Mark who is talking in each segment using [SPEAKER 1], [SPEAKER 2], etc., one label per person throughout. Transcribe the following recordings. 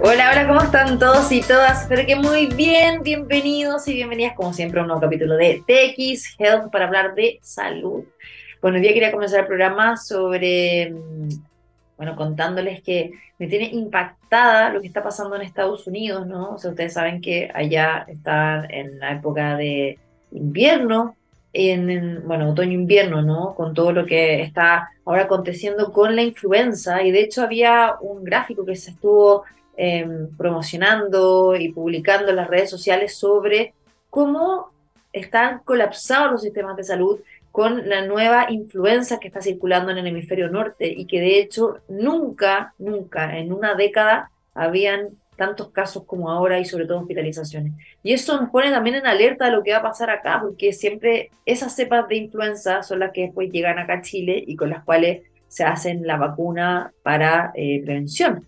[SPEAKER 1] Hola, hola, ¿cómo están todos y todas? Espero que muy bien, bienvenidos y bienvenidas como siempre a un nuevo capítulo de TX Health para hablar de salud. Bueno, hoy día quería comenzar el programa sobre, mm, bueno, contándoles que me tiene impactada lo que está pasando en Estados Unidos, ¿no? O sea, ustedes saben que allá están en la época de invierno, en, bueno, otoño-invierno, ¿no? Con todo lo que está ahora aconteciendo con la influenza. Y de hecho había un gráfico que se estuvo em, promocionando y publicando en las redes sociales sobre cómo están colapsados los sistemas de salud con la nueva influenza que está circulando en el hemisferio norte y que de hecho nunca, nunca en una década habían tantos casos como ahora y sobre todo hospitalizaciones. Y eso nos pone también en alerta de lo que va a pasar acá, porque siempre esas cepas de influenza son las que después llegan acá a Chile y con las cuales se hacen la vacuna para eh, prevención.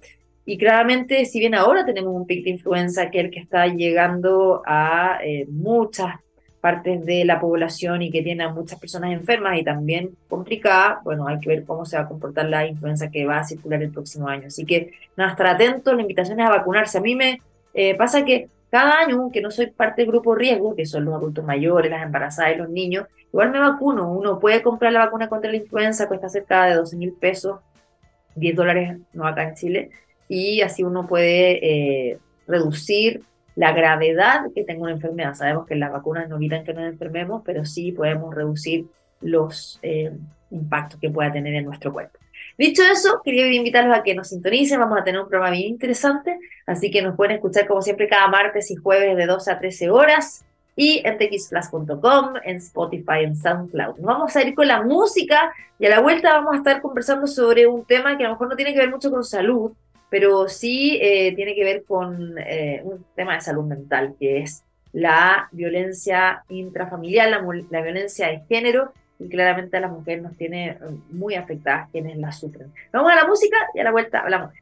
[SPEAKER 1] Y claramente, si bien ahora tenemos un pic de influenza que es el que está llegando a eh, muchas partes de la población y que tiene a muchas personas enfermas y también complicada, bueno, hay que ver cómo se va a comportar la influenza que va a circular el próximo año. Así que nada, estar atentos, la invitación es a vacunarse. A mí me eh, pasa que cada año, que no soy parte del grupo riesgo, que son los adultos mayores, las embarazadas y los niños, igual me vacuno. Uno puede comprar la vacuna contra la influenza, cuesta cerca de 12 mil pesos, 10 dólares no acá en Chile, y así uno puede eh, reducir la gravedad que tenga una enfermedad. Sabemos que las vacunas no evitan que nos enfermemos, pero sí podemos reducir los eh, impactos que pueda tener en nuestro cuerpo. Dicho eso, quería invitarlos a que nos sintonicen, vamos a tener un programa bien interesante, así que nos pueden escuchar como siempre cada martes y jueves de 12 a 13 horas y en txplus.com, en Spotify, en SoundCloud. Nos vamos a ir con la música y a la vuelta vamos a estar conversando sobre un tema que a lo mejor no tiene que ver mucho con salud, pero sí eh, tiene que ver con eh, un tema de salud mental, que es la violencia intrafamiliar, la, violencia de género, y claramente a las mujeres nos tiene muy afectadas quienes la sufren. Vamos a la música y a la vuelta hablamos.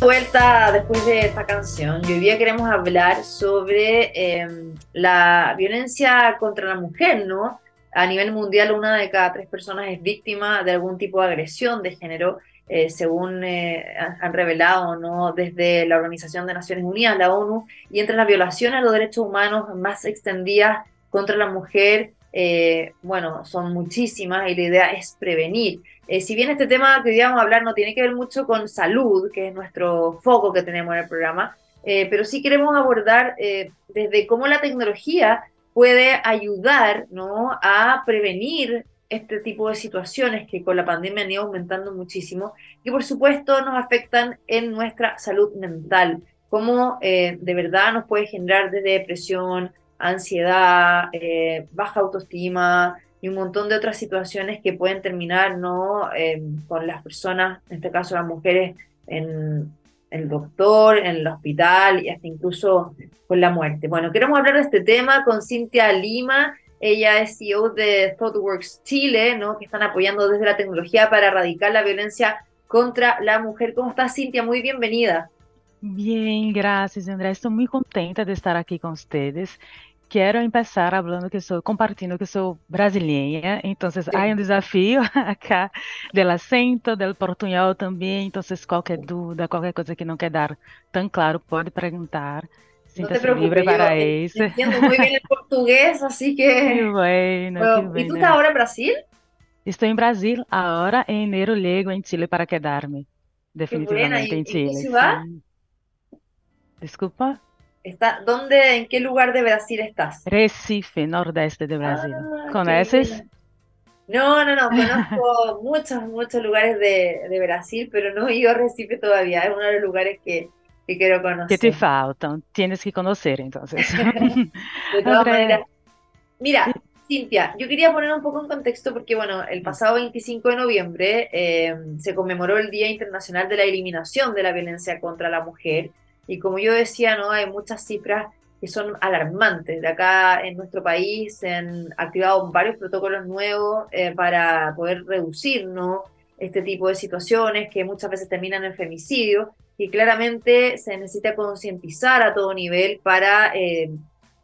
[SPEAKER 1] Vuelta después de esta canción, y hoy día queremos hablar sobre em, la violencia contra la mujer, ¿no? A nivel mundial una de cada tres personas es víctima de algún tipo de agresión de género, eh, según eh, han revelado ¿no? desde la Organización de Naciones Unidas, la ONU, y entre las violaciones a los derechos humanos más extendidas contra la mujer, eh, bueno, son muchísimas y la idea es prevenir. si bien este tema que hoy vamos a hablar no tiene que ver mucho con salud, que es nuestro foco que tenemos en el programa, pero sí queremos abordar desde cómo la tecnología puede ayudar ¿no? a prevenir este tipo de situaciones que con la pandemia han ido aumentando muchísimo, que por supuesto nos afectan en nuestra salud mental, como eh, de verdad nos puede generar desde depresión, ansiedad, eh, baja autoestima y un montón de otras situaciones que pueden terminar ¿no? Eh, con las personas, en este caso las mujeres, en el doctor, en el hospital y hasta incluso con la muerte. Bueno, queremos hablar de este tema con Cintia Lima. Ella es CEO de ThoughtWorks Chile, ¿no? que están apoyando desde la tecnología para erradicar la violencia contra la mujer. ¿Cómo estás, Cintia? Muy bienvenida.
[SPEAKER 2] Bien, gracias, Andrea. Estoy muy contenta de estar aquí con ustedes Quero começar falando que sou, compartilhando que sou brasileira, então há um desafio acá del acento, del portunhol também, então qualquer dúvida, qualquer coisa que não quer dar tão claro, pode perguntar.
[SPEAKER 1] Sinta-se livre para isso. Entendo muito bem o português, assim que... Que
[SPEAKER 2] bueno,
[SPEAKER 1] bueno, que ¿Y tú estás ahora en Brasil?
[SPEAKER 2] Estou em Brasil, agora em enero llego em Chile para quedar-me, definitivamente em Chile.
[SPEAKER 1] ¿En qué ciudad? Está, ¿Dónde, en qué lugar de Brasil estás?
[SPEAKER 2] Recife, nordeste de Brasil. Ah, ¿Conoces?
[SPEAKER 1] No, no, no, conozco muchos, muchos lugares de, de, Brasil, pero no he ido a Recife todavía. Es uno de los lugares que, que quiero conocer.
[SPEAKER 2] Que te faltan, tienes que conocer entonces.
[SPEAKER 1] de todas maneras. Mira, Cintia, yo quería poner un poco en contexto porque, bueno, el pasado 25 de noviembre eh, se conmemoró el Día Internacional de la Eliminación de la Violencia contra la Mujer. Y como yo decía, ¿no? hay muchas cifras que son alarmantes. De acá en nuestro país se han activado varios protocolos nuevos eh, para poder reducir ¿no? este tipo de situaciones que muchas veces terminan en femicidio y claramente se necesita concientizar a todo nivel para eh,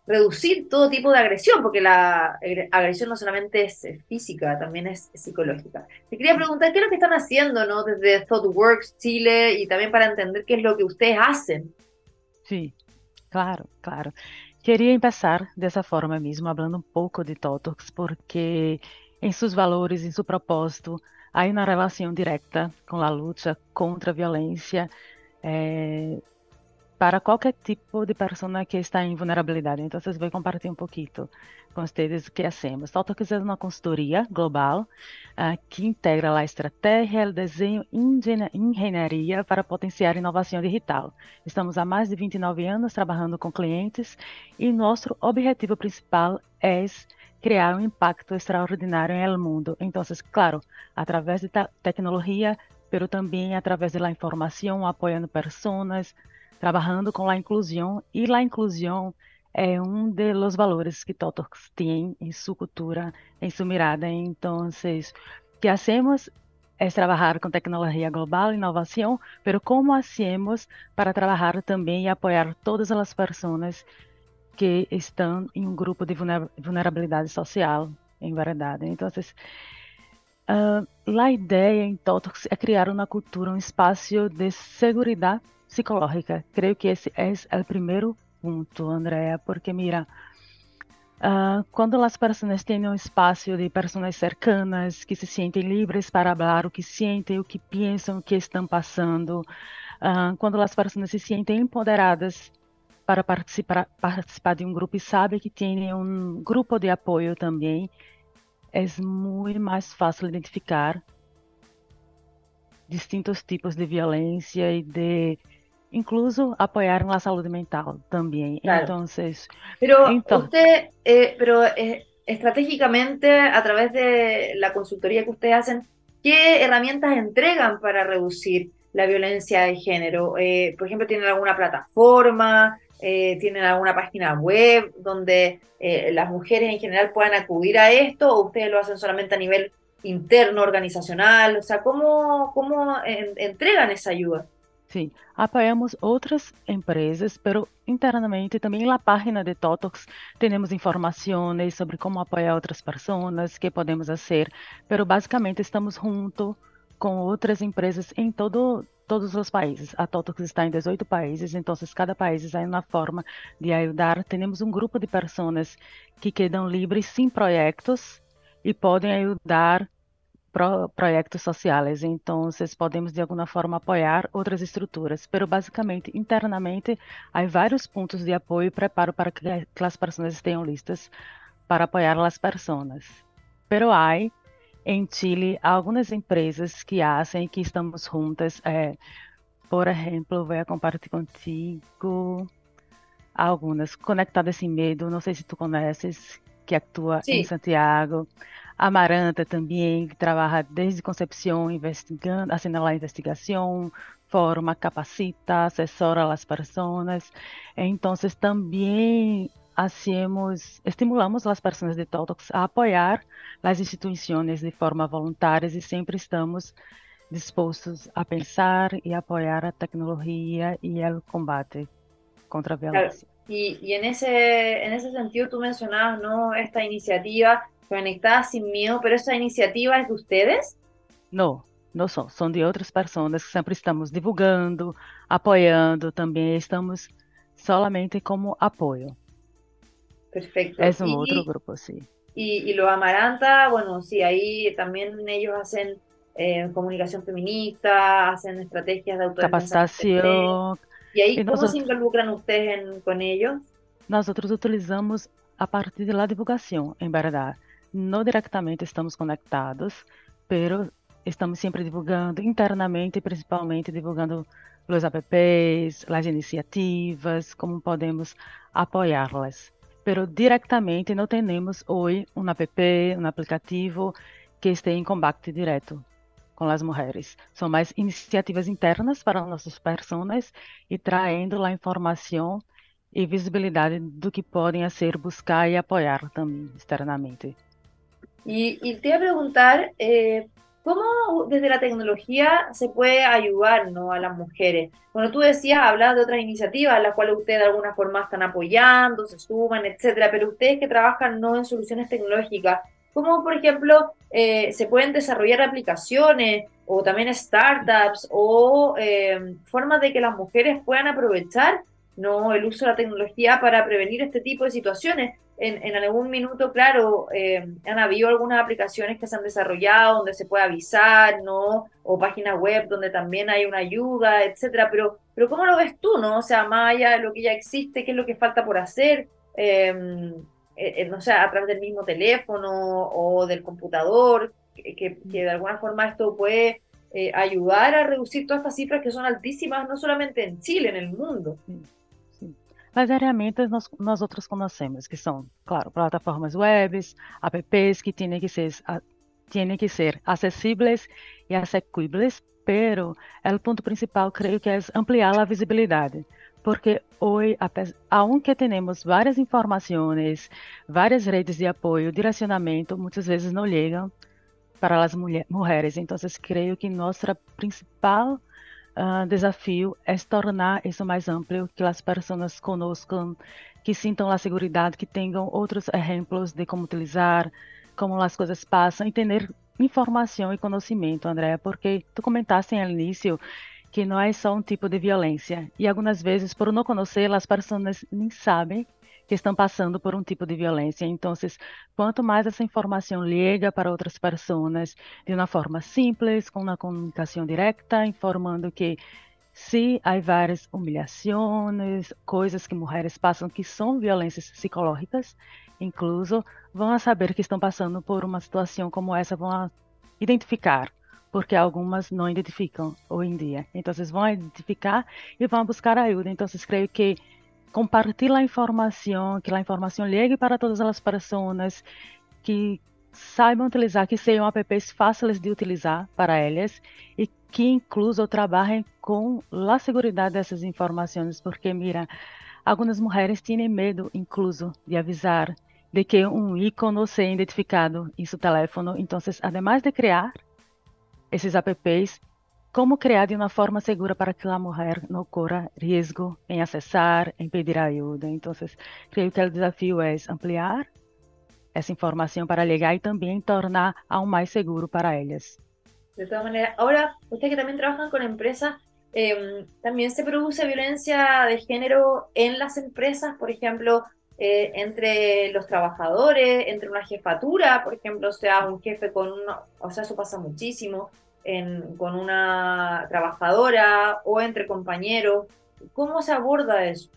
[SPEAKER 1] reducir todo tipo de agresión, porque la agresión no solamente es física, también es psicológica. Te quería preguntar qué es lo que están haciendo ¿no? desde ThoughtWorks Chile y también para entender qué es lo que ustedes hacen.
[SPEAKER 2] Sí, claro, claro. Queria empezar dessa forma mesmo, falando um pouco de TOTOX, porque em seus valores, em seu propósito, há uma relação direta com a luta contra a violência eh, para qualquer tipo de pessoa que está em vulnerabilidade. Então, vocês vão compartilhar um pouquinho com vocês o que hacemos. TOTOX é uma consultoria global uh, que integra a estratégia, o desenho e engenharia para potenciar inovação digital. Estamos há mais de 29 anos trabalhando com clientes e nosso objetivo principal é criar um impacto extraordinário no mundo. Então, claro, através de tecnologia, mas também através da informação, apoiando pessoas, trabalhando com a inclusão e a inclusão é um dos valores que Totox tem em sua cultura, em sua mirada. Então, o que hacemos é trabalhar com tecnologia global, inovação, mas como hacemos para trabalhar também e apoiar todas as pessoas que estão em um grupo de vulnerabilidade social, em verdade. Então, uh, a ideia em Totox é criar uma cultura, um espaço de segurança psicológica. Creio que esse é o primeiro ponto, Andrea, porque mira, uh, quando as pessoas têm um espaço de pessoas cercanas, que se sentem livres para falar o que sentem, o que pensam, o que estão passando, uh, quando as pessoas se sentem empoderadas para participar, participar de um grupo e sabem que tem um grupo de apoio também, é muito mais fácil identificar distintos tipos de violência e de incluso apoyar la salud mental también. Entonces,
[SPEAKER 1] pero usted, eh, pero eh, estratégicamente a través de la consultoría que ustedes hacen, ¿qué herramientas entregan para reducir la violencia de género? Eh, por ejemplo, ¿tienen alguna plataforma? ¿Tienen alguna página web donde las mujeres en general puedan acudir a esto o ustedes lo hacen solamente a nivel interno, organizacional? O sea, ¿cómo, cómo entregan esa ayuda?
[SPEAKER 2] Sim, apoiamos outras empresas, pero internamente também na página de Totox temos informações sobre como apoiar outras pessoas, que podemos fazer, pero basicamente estamos junto com outras empresas em todo, todos os países. A Totox está em 18 países, então cada país é uma forma de ajudar. Temos um grupo de pessoas que quedam livres sem projetos e podem ajudar pro, projetos sociais. Então, podemos de alguma forma apoiar outras estruturas, pero basicamente internamente há vários pontos de apoio e preparo para que, as pessoas estejam listas para apoiar as pessoas. Pero há em Chile algumas empresas que fazem que estamos juntas. É, por exemplo, vou compartilhar contigo algumas conectadas sem medo. Não sei se tu conheces, que atua em Santiago. Amaranta também, que trabalha desde concepção, investigando, haciendo a investigação, forma, capacita, assessora as pessoas. Então, também hacemos, estimulamos as pessoas de Totox a apoiar as instituições de forma voluntária e sempre estamos dispostos a pensar e apoiar a tecnologia e o combate contra a violência.
[SPEAKER 1] E, e nesse, nesse sentido, tu mencionabas ¿no? esta iniciativa Conectadas sin miedo, pero esa iniciativa es de ustedes?
[SPEAKER 2] No, não são, são de outras pessoas que sempre estamos divulgando, apoiando também, estamos solamente como apoio.
[SPEAKER 1] Perfecto.
[SPEAKER 2] Es un y, otro grupo, sí.
[SPEAKER 1] Y, y lo Amaranta, bueno, sí, ahí también ellos hacen eh, comunicación feminista, hacen estrategias de.
[SPEAKER 2] Capacitación.
[SPEAKER 1] ¿Y ahí cómo nosotros, se involucran ustedes en, con ellos?
[SPEAKER 2] Nosotros utilizamos a partir da divulgação, em verdade. Não diretamente estamos conectados, pero estamos sempre divulgando internamente, principalmente divulgando os apps, as iniciativas, como podemos apoiá-las. Pero diretamente não temos hoje um app, um aplicativo que esteja em combate direto com as mulheres. São mais iniciativas internas para nossas pessoas e trazendo a informação e visibilidade do que podem ser, buscar e apoiar também externamente.
[SPEAKER 1] Y, y te iba a preguntar, eh, ¿Cómo desde la tecnología se puede ayudar ¿no? a las mujeres? Bueno, tú decías, hablabas de otras iniciativas, las cuales ustedes de alguna forma están apoyando, se suman, etcétera, pero ustedes que trabajan no en soluciones tecnológicas, ¿cómo, por ejemplo, eh, se pueden desarrollar aplicaciones o también startups o eh, formas de que las mujeres puedan aprovechar ¿no? el uso de la tecnología para prevenir este tipo de situaciones? en, algún minuto, claro, eh, han habido algunas aplicaciones que se han desarrollado donde se puede avisar, ¿no? O páginas web donde también hay una ayuda, etcétera. Pero, pero ¿cómo lo ves tú, no? O sea, más allá de lo que ya existe, ¿qué es lo que falta por hacer? Em, eh, eh, no sé, a través del mismo teléfono o del computador, que, que, de alguna forma esto puede ayudar a reducir todas estas cifras que son altísimas, no solamente en Chile, en el mundo.
[SPEAKER 2] Mas ferramentas nós, nós outros conhecemos, que são, claro, plataformas webs, apps que têm que ser, têm que ser acessíveis e asequibles, pero o ponto principal creio que é ampliar a visibilidade, porque hoje, aunque temos várias informações, várias redes de apoio, direcionamento, muitas vezes não chegam para as mulheres. Então, creio que nossa principal uh, desafio é tornar isso mais amplo, que as pessoas conozcam, que sintam a segurança, que tenham outros exemplos de como utilizar, como as coisas passam, e ter informação e conhecimento, Andréa, porque tu comentaste no início que não é só um tipo de violência, e algumas vezes, por não conhecer, as pessoas nem sabem que estão passando por um tipo de violência. Então, quanto mais essa informação chega para outras pessoas de uma forma simples, com uma comunicação direta, informando que se há várias humilhações, coisas que mulheres passam que são violências psicológicas, incluso vão saber que estão passando por uma situação como essa, vão identificar, porque algumas não identificam hoje em dia. Então, vocês vão identificar e vão buscar ajuda. Então, vocês creio que compartilhar a informação, que a informação chegue para todas as pessoas, que saibam utilizar, que sejam apps fáceis de utilizar para elas e que incluso trabalhem com a segurança dessas informações, porque mira, algumas mulheres têm medo, incluso, de avisar de que um ícone seja identificado em seu telefone. Então, además de criar esses apps, como criar de uma forma segura para que a mulher não corra risco em acessar, em pedir ajuda. Então, creio que o desafio é ampliar essa informação para llegar e também tornar aún mais seguro para elas.
[SPEAKER 1] De todas maneras, ahora ustedes que también trabajan con empresas, eh, también se produce violencia de género en las empresas, por ejemplo, eh, entre los trabajadores, entre una jefatura, por ejemplo, o sea, un jefe con una, o sea, eso pasa muchísimo, con una trabajadora o entre compañeros? ¿Cómo se aborda eso?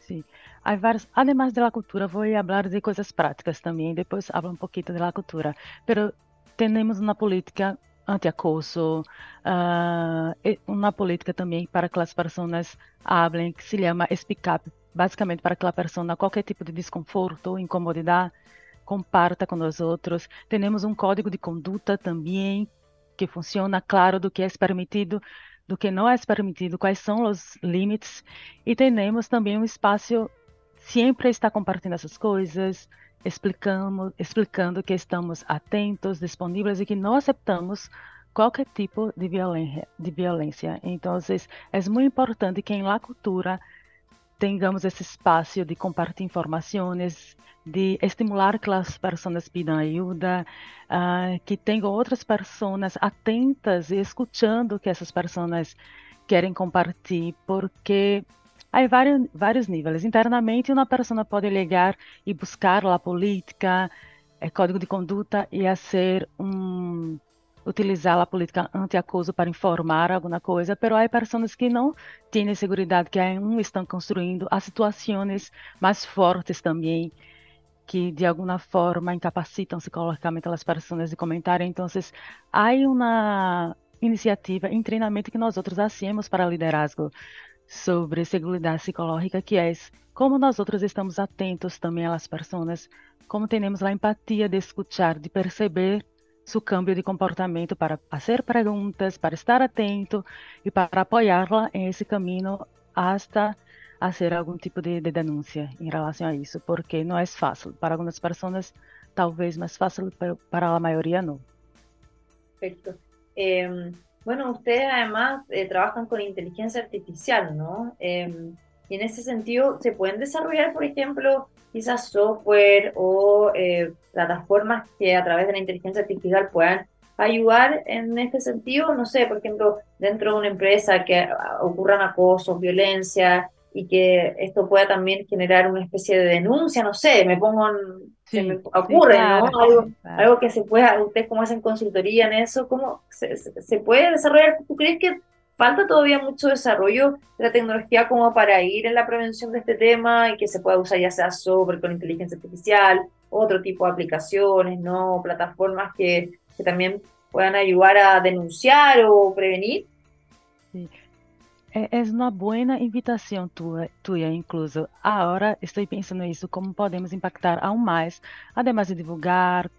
[SPEAKER 2] Sí, hay varios, además de la cultura, voy a hablar de cosas prácticas también, después hablo un poquito de la cultura, pero tenemos una política anti-acoso, uh, uma política também para que as pessoas hablem, que se chama Speak Up, basicamente para que a pessoa, qualquer tipo de desconforto incomodidade, comparta com os outros. Temos um código de conduta também, que funciona, claro, do que é permitido, do que não é permitido, quais são os limites. E temos também um espaço sempre está compartilhando essas coisas, explicando, explicando que estamos atentos, disponíveis e que não aceitamos qualquer tipo de violência. De violência. Então, é muito importante que em la cultura tenhamos esse espaço de compartilhar informações, de estimular que as pessoas pedam ajuda, uh, que tenham outras pessoas atentas e escutando o que essas pessoas querem compartilhar, porque há vários, vários níveis. Internamente, uma pessoa pode ligar e buscar a política, é, código de conduta e a ser um utilizar a política anti-acoso para informar alguma coisa, mas há pessoas que não têm segurança, que ainda estão construindo as situações mais fortes também, que de alguma forma incapacitam psicologicamente as pessoas de comentar. Então, há uma iniciativa em treinamento que nós outros hacemos para liderazgo sobre segurança psicológica, que é como nós outros estamos atentos também às pessoas, como temos a empatia de escutar, de perceber seu câmbio de comportamento para fazer perguntas, para estar atento e para apoiá-la em esse caminho hasta fazer algum tipo de, de denúncia em relação a isso, porque não é fácil. Para algumas pessoas, talvez mais fácil, para a maioria, não.
[SPEAKER 1] Perfecto. Em, bueno, ustedes además eh, trabajan con inteligencia artificial, ¿no? Em, y en ese sentido, ¿se pueden desarrollar, por ejemplo, quizás software o eh, plataformas que a través de la inteligencia artificial puedan ayudar en este sentido? No sé, por ejemplo, dentro de una empresa que ocurran acosos, violencia y que esto pueda también generar una especie de denuncia, no sé, me pongo en, se me ocurre, ¿no? Algo, que se pueda, ustedes como hacen consultoría en eso, ¿cómo se, se, puede desarrollar? ¿Tú crees que falta todavía mucho desarrollo de la tecnología como para ir en la prevención de este tema y que se pueda usar ya sea software con inteligencia artificial, otro tipo de aplicaciones, ¿no? Plataformas que, también puedan ayudar a denunciar o prevenir?
[SPEAKER 2] Sí. É uma boa invitação tua, tua incluso. Agora estou pensando isso, como podemos impactar ao mais, ademais de divulgar,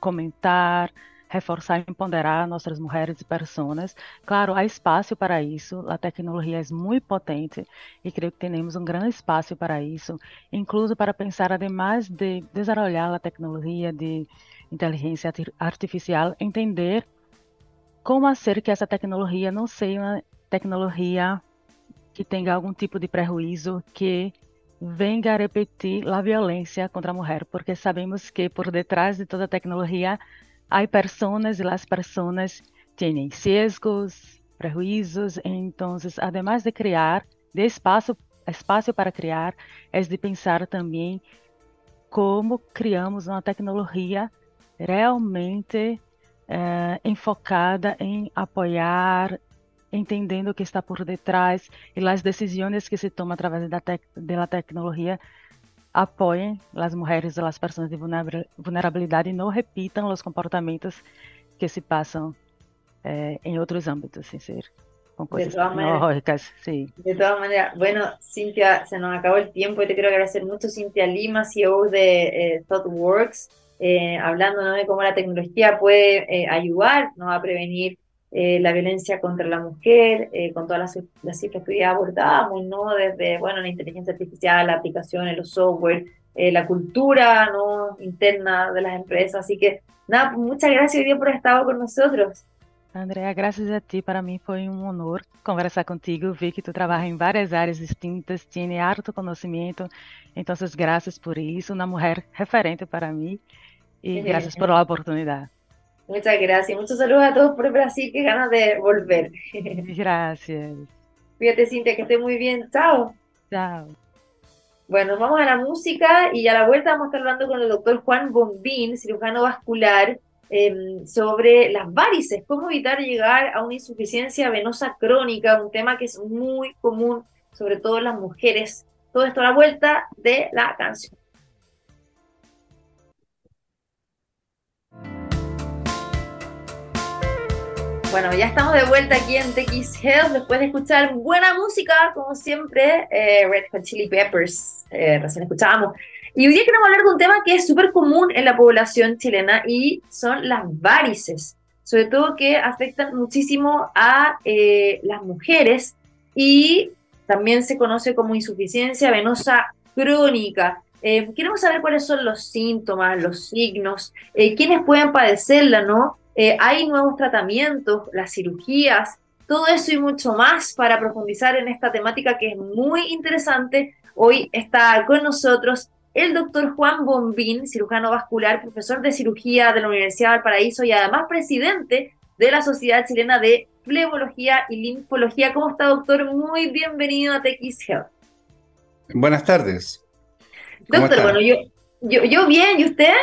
[SPEAKER 2] comentar, reforçar e empoderar nossas mulheres e pessoas. Claro, há espaço para isso, a tecnologia é muito potente e creio que temos um grande espaço para isso, incluso para pensar, ademais de desenvolver a tecnologia de inteligência artificial, entender como fazer que essa tecnologia não seja uma tecnologia que tenha algum tipo de prejuízo que venga a repetir a violência contra a mulher, porque sabemos que por detrás de toda tecnologia há pessoas e as pessoas têm sesgos, prejuízos, então, además de criar, de espaço, espaço para criar, é de pensar também como criamos uma tecnologia realmente eh, enfocada em apoiar, entendendo o que está por detrás e as decisões que se tomam através da, tec da tecnologia apoiem as mulheres e as pessoas de vulnerabilidade e não repitam os comportamentos que se passam eh, em outros âmbitos, sem ser con cosas tecnológicas. Sí.
[SPEAKER 1] De todas maneras, bueno, Cintia, se nos acabó el tiempo y te quiero agradecer mucho, Cintia Lima, CEO de eh, ThoughtWorks, eh, hablando de cómo la tecnología puede eh, ayudar ¿no? a prevenir eh, la violencia contra la mujer, eh, con todas las, las, cifras que ya abordábamos, ¿no? Desde, bueno, la inteligencia artificial, la aplicaciones, los software, eh, la cultura, ¿no? Interna de las empresas. Así que, nada, pues, muchas gracias hoy día por haber estado con nosotros.
[SPEAKER 2] Andrea, graças a ti. Para mim foi um honor conversar contigo. Vi que tu trabalha em várias áreas distintas, tem harto conhecimento. Então, graças por isso. Uma mulher referente para mim. E graças por a oportunidade.
[SPEAKER 1] Muchas gracias. Muchos saludos a todos por Brasil. Qué ganas de volver.
[SPEAKER 2] Gracias.
[SPEAKER 1] Fíjate, Cintia, que esté muy bien. Chao.
[SPEAKER 2] Chao.
[SPEAKER 1] Bueno, vamos a la música y a la vuelta vamos a estar hablando con el doctor Juan Bombín, cirujano vascular, em, sobre las varices, cómo evitar llegar a una insuficiencia venosa crónica, un tema que es muy común, sobre todo en las mujeres. Todo esto a la vuelta de la canción. Bueno, ya estamos de vuelta aquí en TX Health después de escuchar buena música, como siempre, eh, Red Hot Chili Peppers, eh, recién escuchábamos. Y hoy día queremos hablar de un tema que es súper común en la población chilena y son las varices, sobre todo que afectan muchísimo a eh, las mujeres y también se conoce como insuficiencia venosa crónica. queremos saber cuáles son los síntomas, los signos, quiénes pueden padecerla, ¿no? Eh, hay nuevos tratamientos, las cirugías, todo eso y mucho más para profundizar en esta temática que es muy interesante. Hoy está con nosotros el doctor Juan Bombín, cirujano vascular, profesor de cirugía de la Universidad de Valparaíso y además presidente de la Sociedad Chilena de Flebología y Linfología. ¿Cómo está, doctor? Muy bienvenido a TX Health.
[SPEAKER 3] Buenas tardes.
[SPEAKER 1] Doctor, bueno, yo, yo, yo bien, ¿y usted?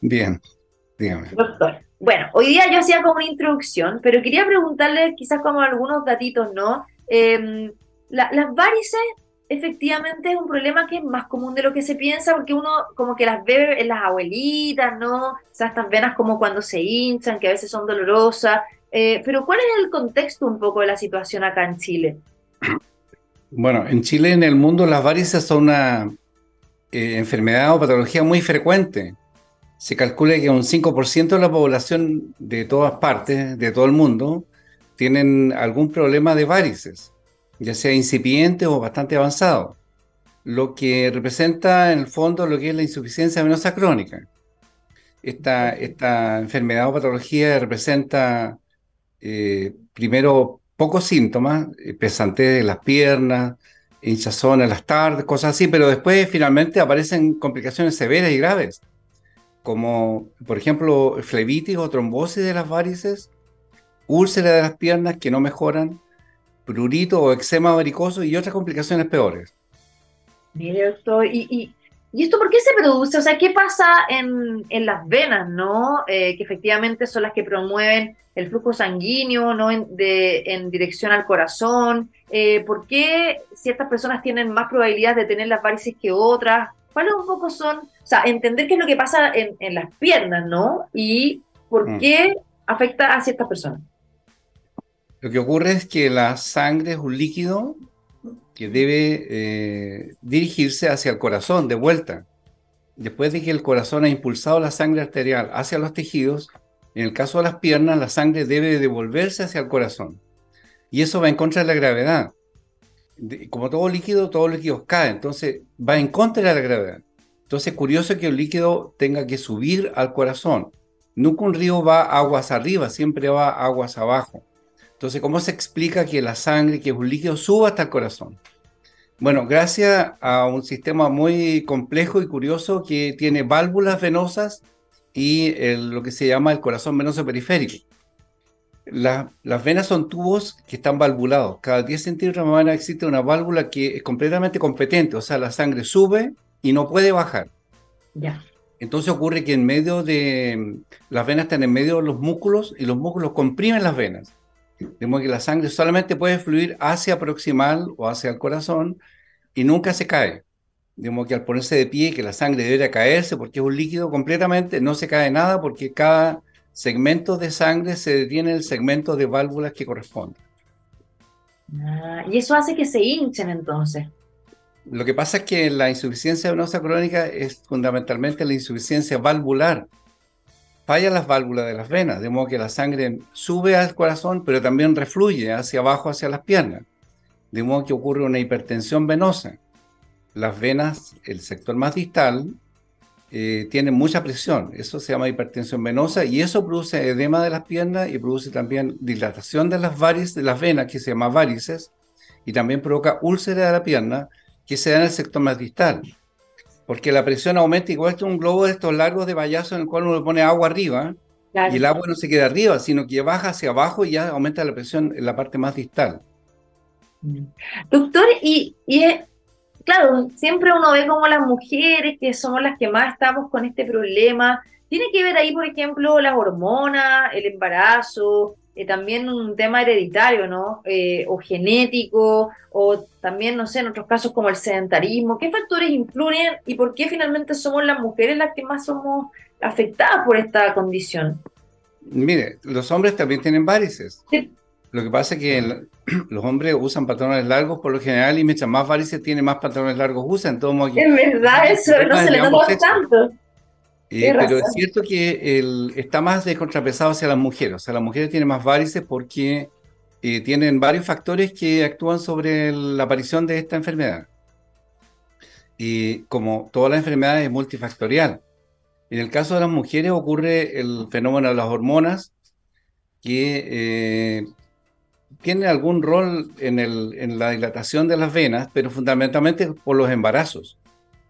[SPEAKER 3] Bien, dígame.
[SPEAKER 1] Doctor, bueno, hoy día yo hacía como una introducción, pero quería preguntarle quizás como algunos datitos, ¿no? Em, las varices efectivamente es un problema que es más común de lo que se piensa, porque uno como que las ve en las abuelitas, ¿no? O sea, estas venas como cuando se hinchan, que a veces son dolorosas. Eh, pero ¿cuál es el contexto un poco de la situación acá en Chile?
[SPEAKER 3] Bueno, en Chile, en el mundo, las varices son una eh, enfermedad o patología muy frecuente se calcula que un 5% de la población de todas partes, de todo el mundo, tienen algún problema de varices, ya sea incipiente o bastante avanzado, lo que representa en el fondo lo que es la insuficiencia venosa crónica. Esta, esta enfermedad o patología representa eh, primero pocos síntomas, eh, pesantez de las piernas, hinchazón en las tardes, cosas así, pero después finalmente aparecen complicaciones severas y graves, como por ejemplo flebitis o trombosis de las varices, úlcera de las piernas que no mejoran, prurito o eczema varicoso y otras complicaciones peores.
[SPEAKER 1] Mire, doctor, y, y, esto por qué se produce? O sea, ¿qué pasa en, en las venas, no? Eh, que efectivamente son las que promueven el flujo sanguíneo, ¿no? En, de, en dirección al corazón. Eh, ¿Por qué ciertas personas tienen más probabilidad de tener las varices que otras? ¿Cuáles un poco son? O sea, entender qué es lo que pasa en, en las piernas, ¿no? Y por mm. qué afecta a ciertas personas.
[SPEAKER 3] Lo que ocurre es que la sangre es un líquido que debe eh, dirigirse hacia el corazón de vuelta. Después de que el corazón ha impulsado la sangre arterial hacia los tejidos, en el caso de las piernas, la sangre debe devolverse hacia el corazón. Y eso va en contra de la gravedad. como todo líquido, todos los líquidos caen, entonces va en contra de la gravedad. Entonces es curioso que el líquido tenga que subir al corazón. Nunca un río va aguas arriba, siempre va aguas abajo. Entonces, ¿cómo se explica que la sangre, que es un líquido, suba hasta el corazón? Bueno, gracias a un sistema muy complejo y curioso que tiene válvulas venosas y lo que se llama el corazón venoso periférico. las venas son tubos que están valvulados. Cada 10 centímetros de vena existe una válvula que es completamente competente, o sea, la sangre sube y no puede bajar.
[SPEAKER 1] Ya.
[SPEAKER 3] Entonces ocurre que en medio de las venas están en medio de los músculos y los músculos comprimen las venas. De modo que la sangre solamente puede fluir hacia proximal o hacia el corazón y nunca se cae. De modo que al ponerse de pie, que la sangre debería caerse porque es un líquido completamente, no se cae nada porque cada segmento de sangre se detiene en el segmento de válvulas que corresponde.
[SPEAKER 1] Ah, y eso hace que se hinchen entonces.
[SPEAKER 3] Lo que pasa es que la insuficiencia venosa crónica es fundamentalmente la insuficiencia valvular fallan las válvulas de las venas, de modo que la sangre sube al corazón, pero también refluye hacia abajo, hacia las piernas, de modo que ocurre una hipertensión venosa. Las venas, el sector más distal, eh, tienen mucha presión, eso se llama hipertensión venosa y eso produce edema de las piernas y produce también dilatación de las varices, de las venas, que se llama varices, y también provoca úlcera de la pierna, que se da en el sector más distal porque la presión aumenta igual que un globo de estos largos de payaso en el cual uno le pone agua arriba y el agua no se queda arriba, sino que baja hacia abajo y ya aumenta la presión en la parte más distal.
[SPEAKER 1] Doctor, y, y claro, siempre uno ve como las mujeres, que somos las que más estamos con este problema, tiene que ver ahí, por ejemplo, las hormonas, el embarazo, eh, también un tema hereditario, ¿no? Eh, o genético, o también, no sé, en otros casos como el sedentarismo. ¿Qué factores influyen y por qué finalmente somos las mujeres las que más somos afectadas por esta condición?
[SPEAKER 3] Mire, los hombres también tienen varices. Lo que pasa es que los hombres usan patrones largos por lo general y mientras más varices tiene, más patrones largos usan. Todo
[SPEAKER 1] es verdad, eso no se le nota tanto.
[SPEAKER 3] Eh, pero es cierto que el, está más descontrapesado hacia las mujeres. O sea, las mujeres tienen más varices porque eh, tienen varios factores que actúan sobre la aparición de esta enfermedad. Y como todas las enfermedades es multifactorial. En el caso de las mujeres ocurre el fenómeno de las hormonas que eh, tienen algún rol en, el, en la dilatación de las venas, pero fundamentalmente por los embarazos.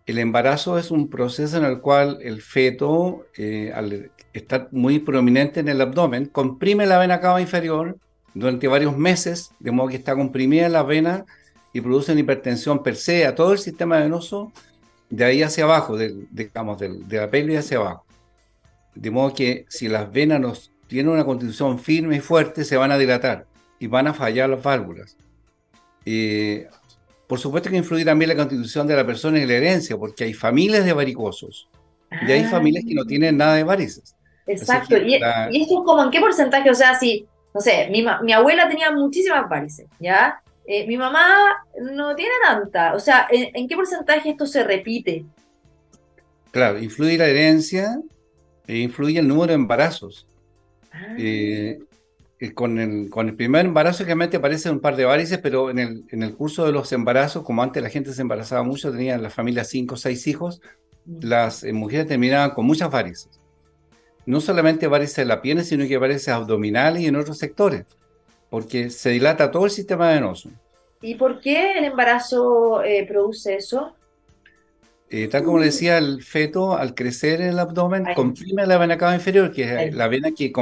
[SPEAKER 3] El embarazo es un proceso en el cual el feto, eh, al estar muy prominente en el abdomen, comprime la vena cava inferior durante varios meses, de modo que está comprimida la vena y produce una hipertensión per se a todo el sistema venoso de ahí hacia abajo, de, digamos, de, la pelvis hacia abajo. De modo que si las venas tienen una constitución firme y fuerte, se van a dilatar y van a fallar las válvulas. Eh, por supuesto que influye también la constitución de la persona y la herencia, porque hay familias de varicosos y hay familias que no ah. tienen nada de varices.
[SPEAKER 1] Exacto. ¿Y, ¿Y, esto es como en qué porcentaje? O sea, si, no sé, mi, mi abuela tenía muchísimas varices, ¿ya? Eh, mi mamá no tiene tanta. O sea, ¿en, qué porcentaje esto se repite?
[SPEAKER 3] Claro, influye la herencia e influye el número de embarazos. Ah. Eh, con el, con el primer embarazo realmente aparecen un par de varices, pero en el, en el curso de los embarazos, como antes la gente se embarazaba mucho, tenían las familias cinco o seis hijos, las eh, mujeres terminaban con muchas varices. no solamente varices en la pierna, sino que varices abdominales y en otros sectores, porque se dilata todo el sistema venoso.
[SPEAKER 1] ¿Y por qué el embarazo eh, produce eso?
[SPEAKER 3] Eh, tal como le decía, el feto al crecer en el abdomen comprime la vena cava inferior, que es la vena que,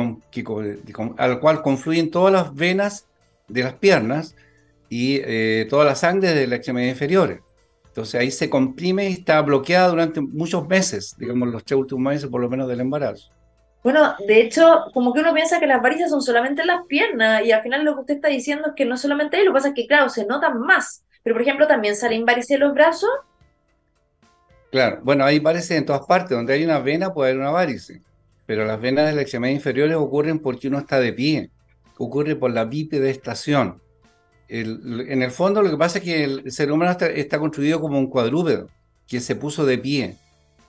[SPEAKER 3] al cual confluyen todas las venas de las piernas y eh, toda la sangre de la extremidad inferiores. Entonces ahí se comprime y está bloqueada durante muchos meses, digamos los tres últimos meses por lo menos del embarazo.
[SPEAKER 1] Bueno, de hecho, como que uno piensa que las varices son solamente en las piernas y al final lo que usted está diciendo es que no solamente ahí, lo que pasa es que, claro, se notan más. Pero, por ejemplo, también salen varices en los brazos.
[SPEAKER 3] Claro, bueno, hay varices en todas partes. Donde hay una vena puede haber una varice. Pero las venas de la extremidad inferiores ocurren porque uno está de pie. Ocurre por la bipedestación. El, en el fondo lo que pasa es que el ser humano está, construido como un cuadrúpedo que se puso de pie.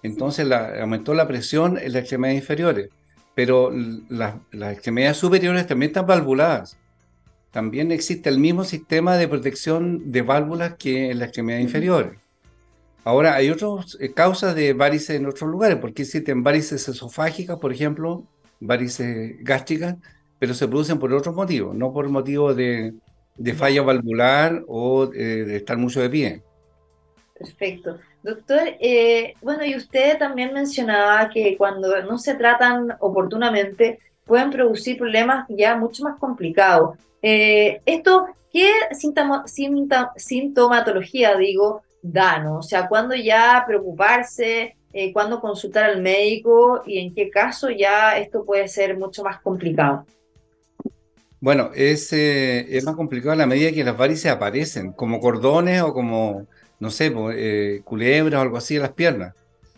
[SPEAKER 3] Entonces la, aumentó la presión en las extremidades inferiores pero las extremidades superiores también están valvuladas. También existe el mismo sistema de protección de válvulas que en las extremidades inferiores. Ahora, hay otras eh, causas de varices en otros lugares, porque existen varices esofágicas, por ejemplo, varices gástricas, pero se producen por otros motivos, no por motivo de, falla valvular o eh, de estar mucho de pie.
[SPEAKER 1] Perfecto. Doctor, eh, bueno, y usted también mencionaba que cuando no se tratan oportunamente pueden producir problemas ya mucho más complicados. Eh, esto, ¿qué sintomatología, digo, da, no? O sea, ¿cuándo ya preocuparse? Eh, ¿Cuándo consultar al médico? ¿Y en qué caso ya esto puede ser mucho más complicado?
[SPEAKER 3] Bueno, es, es más complicado a la medida que las varices aparecen, como cordones o como no sé, eh, culebras o algo así en las piernas.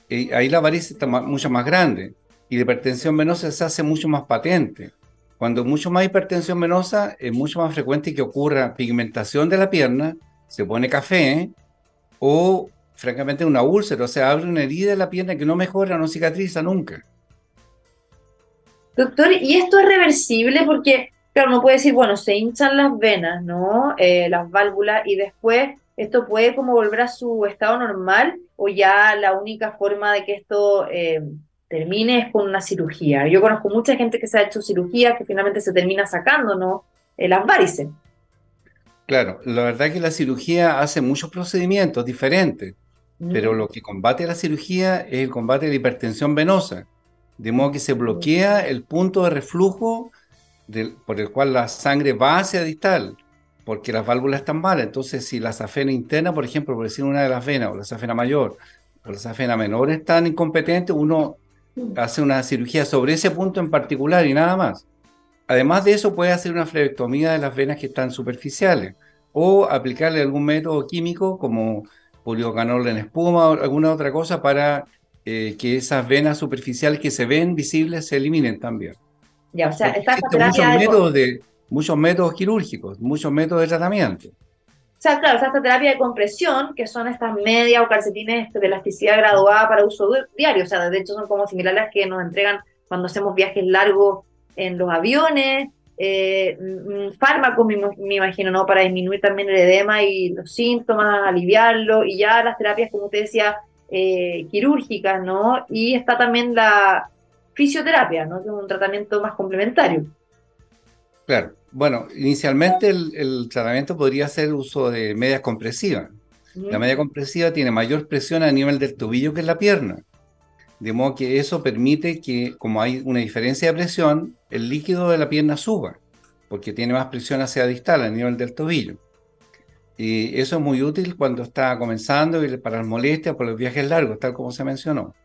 [SPEAKER 3] Y ahí la varice está mucho más grande y la hipertensión venosa se hace mucho más patente. Cuando mucho más hipertensión venosa es mucho más frecuente que ocurra pigmentación de la pierna, se pone café o francamente una úlcera, o sea, abre una herida en la pierna que no mejora, no cicatriza nunca.
[SPEAKER 1] Doctor, ¿y esto es reversible? Porque, claro, uno puede decir, bueno, se hinchan las venas, ¿no? Eh, las válvulas y después ¿Esto puede como volver a su estado normal o ya la única forma de que esto eh, termine es con una cirugía? Yo conozco mucha gente que se ha hecho cirugía que finalmente se termina sacando, ¿no? Eh, las varices.
[SPEAKER 3] Claro, la verdad es que la cirugía hace muchos procedimientos diferentes, pero lo que combate la cirugía es el combate de la hipertensión venosa, de modo que se bloquea el punto de reflujo por el cual la sangre va hacia distal porque las válvulas están mal. Entonces, si la safena interna, por ejemplo, por decir una de las venas, o la safena mayor, o la safena menor están incompetentes, uno hace una cirugía sobre ese punto en particular y nada más. Además de eso, puede hacer una flebectomía de las venas que están superficiales o aplicarle algún método químico como poliocanol en espuma o alguna otra cosa para eh, que esas venas superficiales que se ven visibles se eliminen también.
[SPEAKER 1] Ya, o sea, esta
[SPEAKER 3] muchos métodos de, muchos métodos quirúrgicos, muchos métodos de tratamiento.
[SPEAKER 1] O sea, claro, esta terapia de compresión, que son estas medias o calcetines de elasticidad graduada para uso diario, o sea, de hecho son como similares a las que nos entregan cuando hacemos viajes largos en los aviones, eh, fármacos, me, imagino, ¿no? Para disminuir también el edema y los síntomas, aliviarlo, y ya las terapias, como usted decía, eh, quirúrgicas, ¿no? Y está también la fisioterapia, ¿no? Que es un tratamiento más complementario.
[SPEAKER 3] Claro. Bueno, inicialmente el, tratamiento podría ser uso de medias compresivas. La media compresiva tiene mayor presión a nivel del tobillo que en la pierna. De modo que eso permite que, como hay una diferencia de presión, el líquido de la pierna suba, porque tiene más presión hacia distal, a nivel del tobillo. Y eso es muy útil cuando está comenzando y para las molestias, por los viajes largos, tal como se mencionó.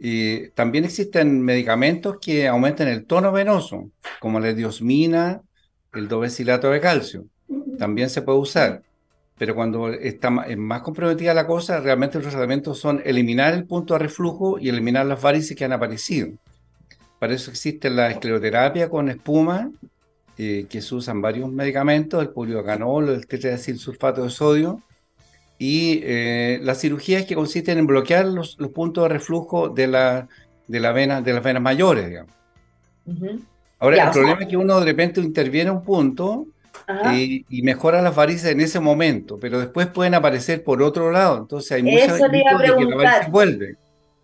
[SPEAKER 3] Y también existen medicamentos que aumentan el tono venoso, como la diosmina, el dobecilato de calcio. También se puede usar. Pero cuando está más comprometida la cosa, realmente los tratamientos son eliminar el punto de reflujo y eliminar las varices que han aparecido. Para eso existe la escleroterapia con espuma, eh, que se usan varios medicamentos, el poliocanol, el sulfato de sodio, y eh, las cirugías que consisten en bloquear los, puntos de reflujo de, la, de, la vena, de las venas mayores, digamos. Ahora, el problema es que uno de repente interviene un punto y, mejora las varices en ese momento, pero después pueden aparecer por otro lado, entonces hay muchas
[SPEAKER 1] Eso te iba a preguntar.
[SPEAKER 3] vuelve.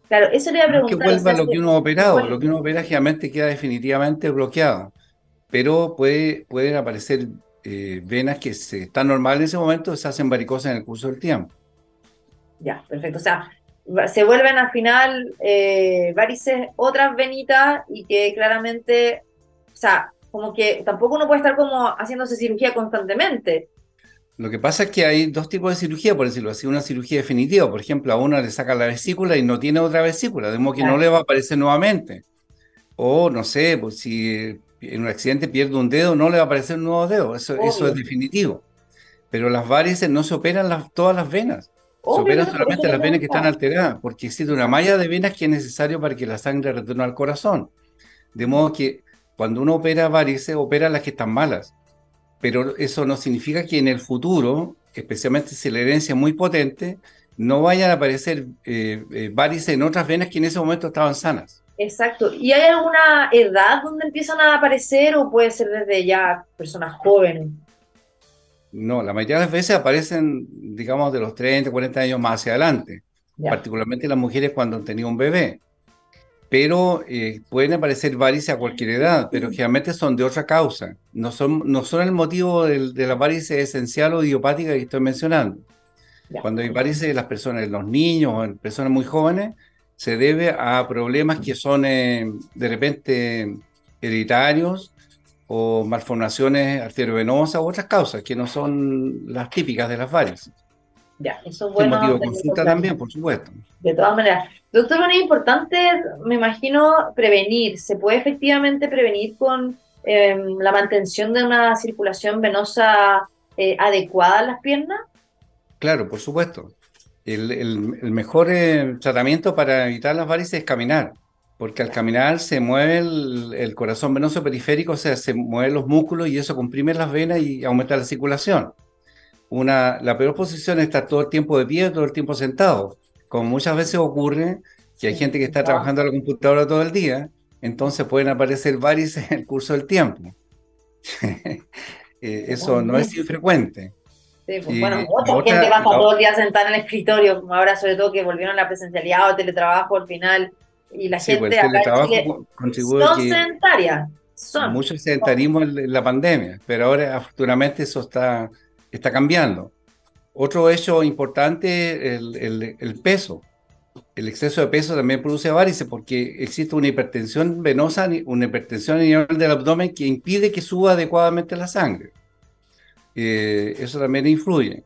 [SPEAKER 1] Claro, eso le iba a
[SPEAKER 3] No que
[SPEAKER 1] preguntar. o
[SPEAKER 3] vuelva
[SPEAKER 1] sea,
[SPEAKER 3] lo que uno ha operado, lo que uno opera generalmente queda definitivamente bloqueado, pero puede, pueden aparecer eh, venas que se, están normales en ese momento, se hacen varicosas en el curso del tiempo.
[SPEAKER 1] Ya, perfecto. O sea, se vuelven al final eh, varices otras venitas y que claramente, o sea, como que tampoco uno puede estar como haciéndose cirugía constantemente.
[SPEAKER 3] Lo que pasa es que hay dos tipos de cirugía, por decirlo así, una cirugía definitiva, por ejemplo, a uno le saca la vesícula y no tiene otra vesícula, de modo que no le va a aparecer nuevamente. O no sé, pues si en un accidente pierde un dedo, no le va a aparecer un nuevo dedo, eso, eso es definitivo. Pero las varices no se operan las, todas las venas. Se operan solamente las venas que están alteradas, porque existe una malla de venas que es necesario para que la sangre retorne al corazón. De modo que cuando uno opera varices, opera las que están malas. Pero eso no significa que en el futuro, especialmente si la herencia es muy potente, no vayan a aparecer eh, eh, varices en otras venas que en ese momento estaban sanas.
[SPEAKER 1] Exacto. ¿Y hay alguna edad donde empiezan a aparecer o puede ser desde ya personas jóvenes?
[SPEAKER 3] No, la mayoría de las veces aparecen, digamos, de los 30, 40 años más hacia adelante.
[SPEAKER 1] Ya.
[SPEAKER 3] particularmente las mujeres cuando han tenido un bebé. Pero eh, pueden aparecer varices a cualquier edad, pero generalmente son de otra causa. No son, no son el motivo del- de, la varices esencial o idiopática que estoy mencionando.
[SPEAKER 1] Ya.
[SPEAKER 3] Cuando hay varices en las personas, en los niños o en personas muy jóvenes, se debe a problemas que son eh, de repente hereditarios o malformaciones arteriovenosas u otras causas que no son las típicas de las varices.
[SPEAKER 1] Ya, eso es bueno.
[SPEAKER 3] motivo consulta también, por supuesto.
[SPEAKER 1] De todas maneras. Doctor, bueno, es importante, me imagino, prevenir. ¿Se puede efectivamente prevenir con eh, la mantención de una circulación venosa eh, adecuada en las piernas?
[SPEAKER 3] Claro, por supuesto. El, el- el mejor eh, tratamiento para evitar las varices es caminar, porque al caminar se mueve el, el corazón venoso periférico, o sea, se mueven los músculos y eso comprime las venas y aumenta la circulación. Una, la peor posición es estar todo el tiempo de pie, todo el tiempo sentado, como muchas veces ocurre que hay gente que está trabajando a la computadora todo el día, entonces pueden aparecer varices en el curso del tiempo. Eh, eso no es infrecuente.
[SPEAKER 1] Sí, pues, bueno, mucha
[SPEAKER 3] otra-
[SPEAKER 1] gente pasa todo el día sentada en el escritorio, como ahora sobre todo que volvieron a la presencialidad o el teletrabajo al final, y la
[SPEAKER 3] Sí, pues
[SPEAKER 1] gente
[SPEAKER 3] el
[SPEAKER 1] acá en Chile son sedentarias, son.
[SPEAKER 3] mucho sedentarismo en en la pandemia, pero ahora afortunadamente eso está, está cambiando. Otro hecho importante el, el- peso. El exceso de peso también produce varices porque existe una hipertensión venosa, una hipertensión a nivel del abdomen que impide que suba adecuadamente la sangre. Eh, eso también influye.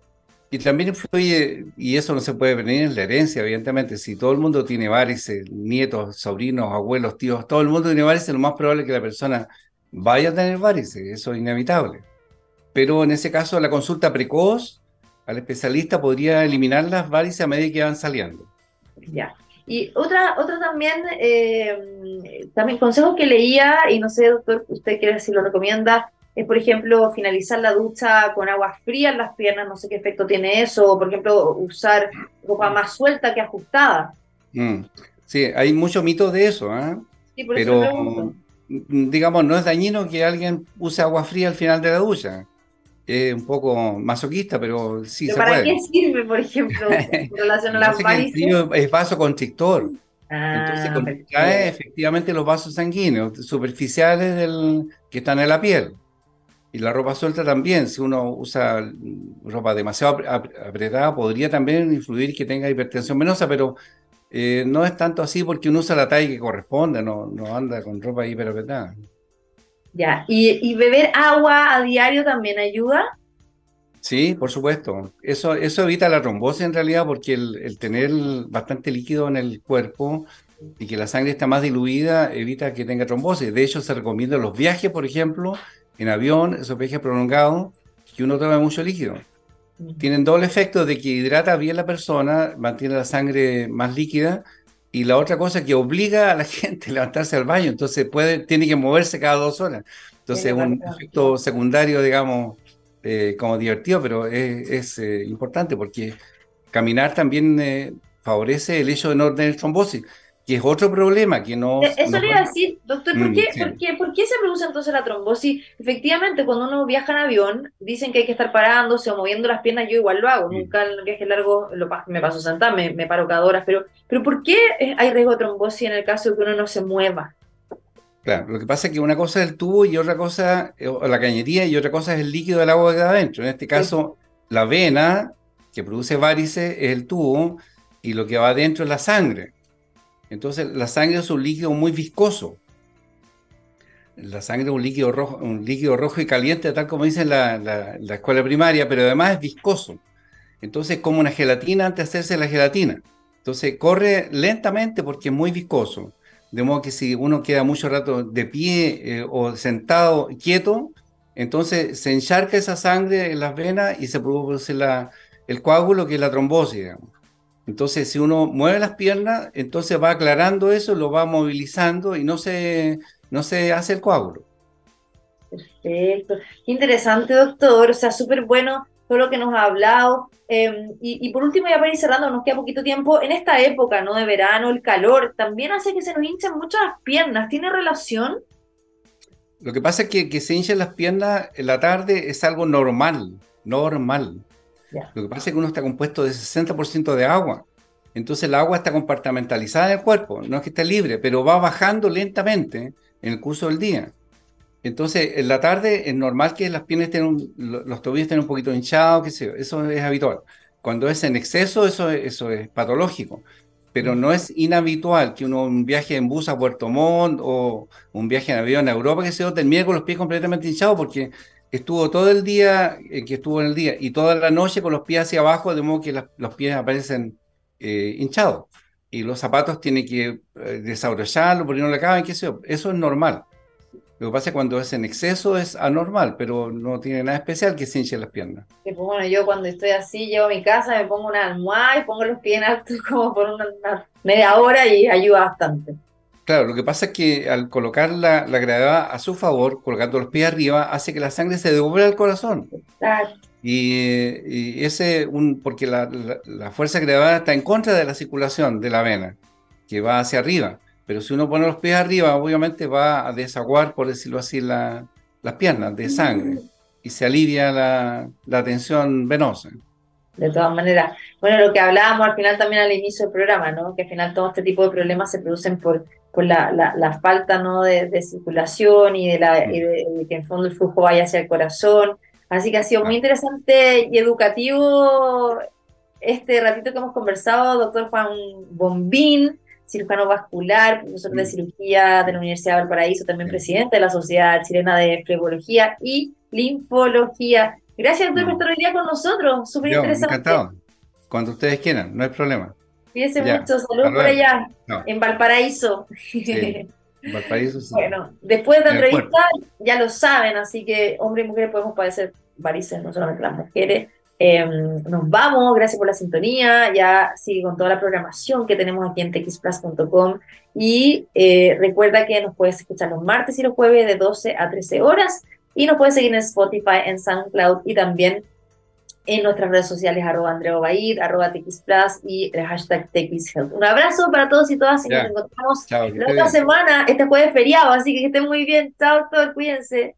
[SPEAKER 3] Y también influye, y eso no se puede prevenir en la herencia, evidentemente. Si todo el mundo tiene varices, nietos, sobrinos, abuelos, tíos, todo el mundo tiene varices, lo más probable es que la persona vaya a tener varices, eso es inevitable. Pero en ese caso, la consulta precoz al especialista podría eliminar las varices a medida que van saliendo.
[SPEAKER 1] Ya. Y otra, otra también, eh, también consejo que leía, y no sé, doctor, usted quiere si lo recomienda, es por ejemplo finalizar la ducha con agua fría en las piernas, no sé qué efecto tiene eso, o por ejemplo usar ropa más suelta que ajustada.
[SPEAKER 3] Mm. Sí, hay mucho mito de eso, ¿ah?
[SPEAKER 1] Sí, por eso
[SPEAKER 3] pero
[SPEAKER 1] pregunto.
[SPEAKER 3] mm, digamos, no es dañino que alguien use agua fría al final de la ducha. Es un poco masoquista, pero sí
[SPEAKER 1] ¿Pero
[SPEAKER 3] se
[SPEAKER 1] para
[SPEAKER 3] puede.
[SPEAKER 1] qué sirve, por ejemplo, en relación a las varices?
[SPEAKER 3] es vasoconstrictor.
[SPEAKER 1] Ah,
[SPEAKER 3] Entonces contrae efectivamente los vasos sanguíneos superficiales del, que están en la piel. Y la ropa suelta también, si uno usa ropa demasiado ap- ap- apretada, podría también influir que tenga hipertensión venosa, pero eh, no es tanto así porque uno usa la talla que corresponde, no, no anda con ropa hiperapretada.
[SPEAKER 1] Ya, ¿Y, y beber agua a diario también ayuda?
[SPEAKER 3] Sí, por supuesto. Eso, eso evita la trombosis en realidad porque el, el tener bastante líquido en el cuerpo y que la sangre está más diluida evita que tenga trombosis. De hecho, se recomienda en los viajes, por ejemplo, en avión, esos viajes prolongados, que uno tome mucho líquido. Tienen doble efecto de que hidrata bien la persona, mantiene la sangre más líquida y la otra cosa que obliga a la gente a levantarse al baño. Entonces puede, tiene que moverse cada dos horas. Entonces un efecto secundario, digamos, eh, como divertido, pero es, es, eh, importante porque caminar también eh, favorece el hecho de no tener trombosis. Que es otro problema que no...
[SPEAKER 1] Eh, Eso
[SPEAKER 3] no-
[SPEAKER 1] le iba a decir, doctor, ¿por
[SPEAKER 3] Mm,
[SPEAKER 1] qué,
[SPEAKER 3] sí.
[SPEAKER 1] por, qué, por qué se produce entonces la trombosis? Efectivamente, cuando uno viaja en avión, dicen que hay que estar parándose o moviendo las piernas, yo igual lo hago,
[SPEAKER 3] Mm.
[SPEAKER 1] nunca en el viaje largo lo, me paso sentada, me, me paro cada hora, pero, pero ¿por qué eh, hay riesgo de trombosis en el caso de que uno no se mueva?
[SPEAKER 3] Claro, lo que pasa es que una cosa es el tubo y otra cosa, eh, o la cañería, y otra cosa es el líquido del agua que queda adentro. En este caso, la vena que produce varices es el tubo y lo que va adentro es la sangre. Entonces, la sangre es un líquido muy viscoso. La sangre es un líquido rojo, un líquido rojo y caliente, tal como dice la, la- la escuela primaria, pero además es viscoso. Entonces, es como una gelatina antes de hacerse la gelatina. Entonces, corre lentamente porque es muy viscoso. De modo que si uno queda mucho rato de pie eh, o sentado quieto, entonces se encharca esa sangre en las venas y se produce la, el coágulo, que es la trombosis. digamos. Entonces, si uno mueve las piernas, entonces va aclarando eso, lo va movilizando y no se, no se hace el coágulo.
[SPEAKER 1] Perfecto. Qué interesante, doctor. O sea, súper bueno todo lo que nos ha hablado. Eh, y, y por último, ya para ir cerrando, nos queda poquito tiempo. En esta época, ¿no? De verano, el calor también hace que se nos hinchen mucho las piernas. ¿Tiene relación?
[SPEAKER 3] Lo que pasa es que, que se hinchan las piernas en la tarde es algo normal, normal. Lo que pasa es que uno está compuesto de 60% de agua. Entonces el agua está compartimentalizada en el cuerpo, no es que esté libre, pero va bajando lentamente en el curso del día. Entonces en la tarde es normal que las piernas estén, un- lo- los tobillos estén un poquito hinchados, qué sé yo, eso es habitual. Cuando es en exceso, eso, es- eso es patológico. Pero no es inhabitual que uno un viaje en bus a Puerto Montt o un viaje en avión a Europa, que se yo, termine con los pies completamente hinchados porque estuvo todo el día, eh, que estuvo en el día, y toda la noche con los pies hacia abajo, de modo que las- los pies aparecen eh, hinchados. Y los zapatos tienen que eh, desabrocharlo porque no le caben, qué sé yo. Eso es normal. Lo que pasa es que cuando es en exceso es anormal, pero no tiene nada especial que se hinchen las piernas.
[SPEAKER 1] Que, pues, bueno, yo cuando estoy así, llego a mi casa, me pongo una almohada y pongo los pies en alto como por una, una media hora y ayuda bastante.
[SPEAKER 3] Claro, lo que pasa es que al colocar la, la gravedad a su favor, colocando los pies arriba, hace que la sangre se devuelva al corazón.
[SPEAKER 1] Ah,
[SPEAKER 3] Y, y ese, un, porque la, la- la fuerza gravedad está en contra de la circulación de la vena, que va hacia arriba. Pero si uno pone los pies arriba, obviamente va a desaguar, por decirlo así, la- las piernas de sangre y se alivia la, la tensión venosa.
[SPEAKER 1] De todas maneras, bueno, lo que hablábamos al final también al inicio del programa, ¿no? Que al final todo este tipo de problemas se producen por, por la, la, la falta, ¿no? de, de circulación y de, la, y de, de que en fondo el flujo vaya hacia el corazón. Así que ha sido muy interesante y educativo este ratito que hemos conversado, doctor Juan Bombín, cirujano vascular, profesor de cirugía de la Universidad de Valparaíso, también presidente de la Sociedad Chilena de Flebología y Linfología. Gracias, doctor, por estar hoy día con nosotros. Súper interesante.
[SPEAKER 3] encantado. Cuando ustedes quieran, no hay problema.
[SPEAKER 1] Cuídense
[SPEAKER 3] Ya,
[SPEAKER 1] mucho. Saludos por allá,
[SPEAKER 3] No,
[SPEAKER 1] en Valparaíso.
[SPEAKER 3] Sí. Valparaíso, sí.
[SPEAKER 1] Bueno, después de la entrevista ya lo saben, así que hombres y mujeres podemos padecer varices, no solamente las mujeres. Eh, nos vamos, gracias por la sintonía, ya sigue con toda la programación que tenemos aquí en texplus.com y eh, recuerda que nos puedes escuchar los martes y los jueves de 12 a 13 horas y nos puedes seguir en Spotify, en SoundCloud y también en nuestras redes sociales, arroba Andreo Baid, arroba TXPlus y el hashtag TXHealth. Un abrazo para todos y todas y
[SPEAKER 3] Ya.
[SPEAKER 1] nos encontramos
[SPEAKER 3] Chao,
[SPEAKER 1] la otra
[SPEAKER 3] bien.
[SPEAKER 1] semana, este jueves feriado, así que que estén muy bien. Chao, doctor, cuídense.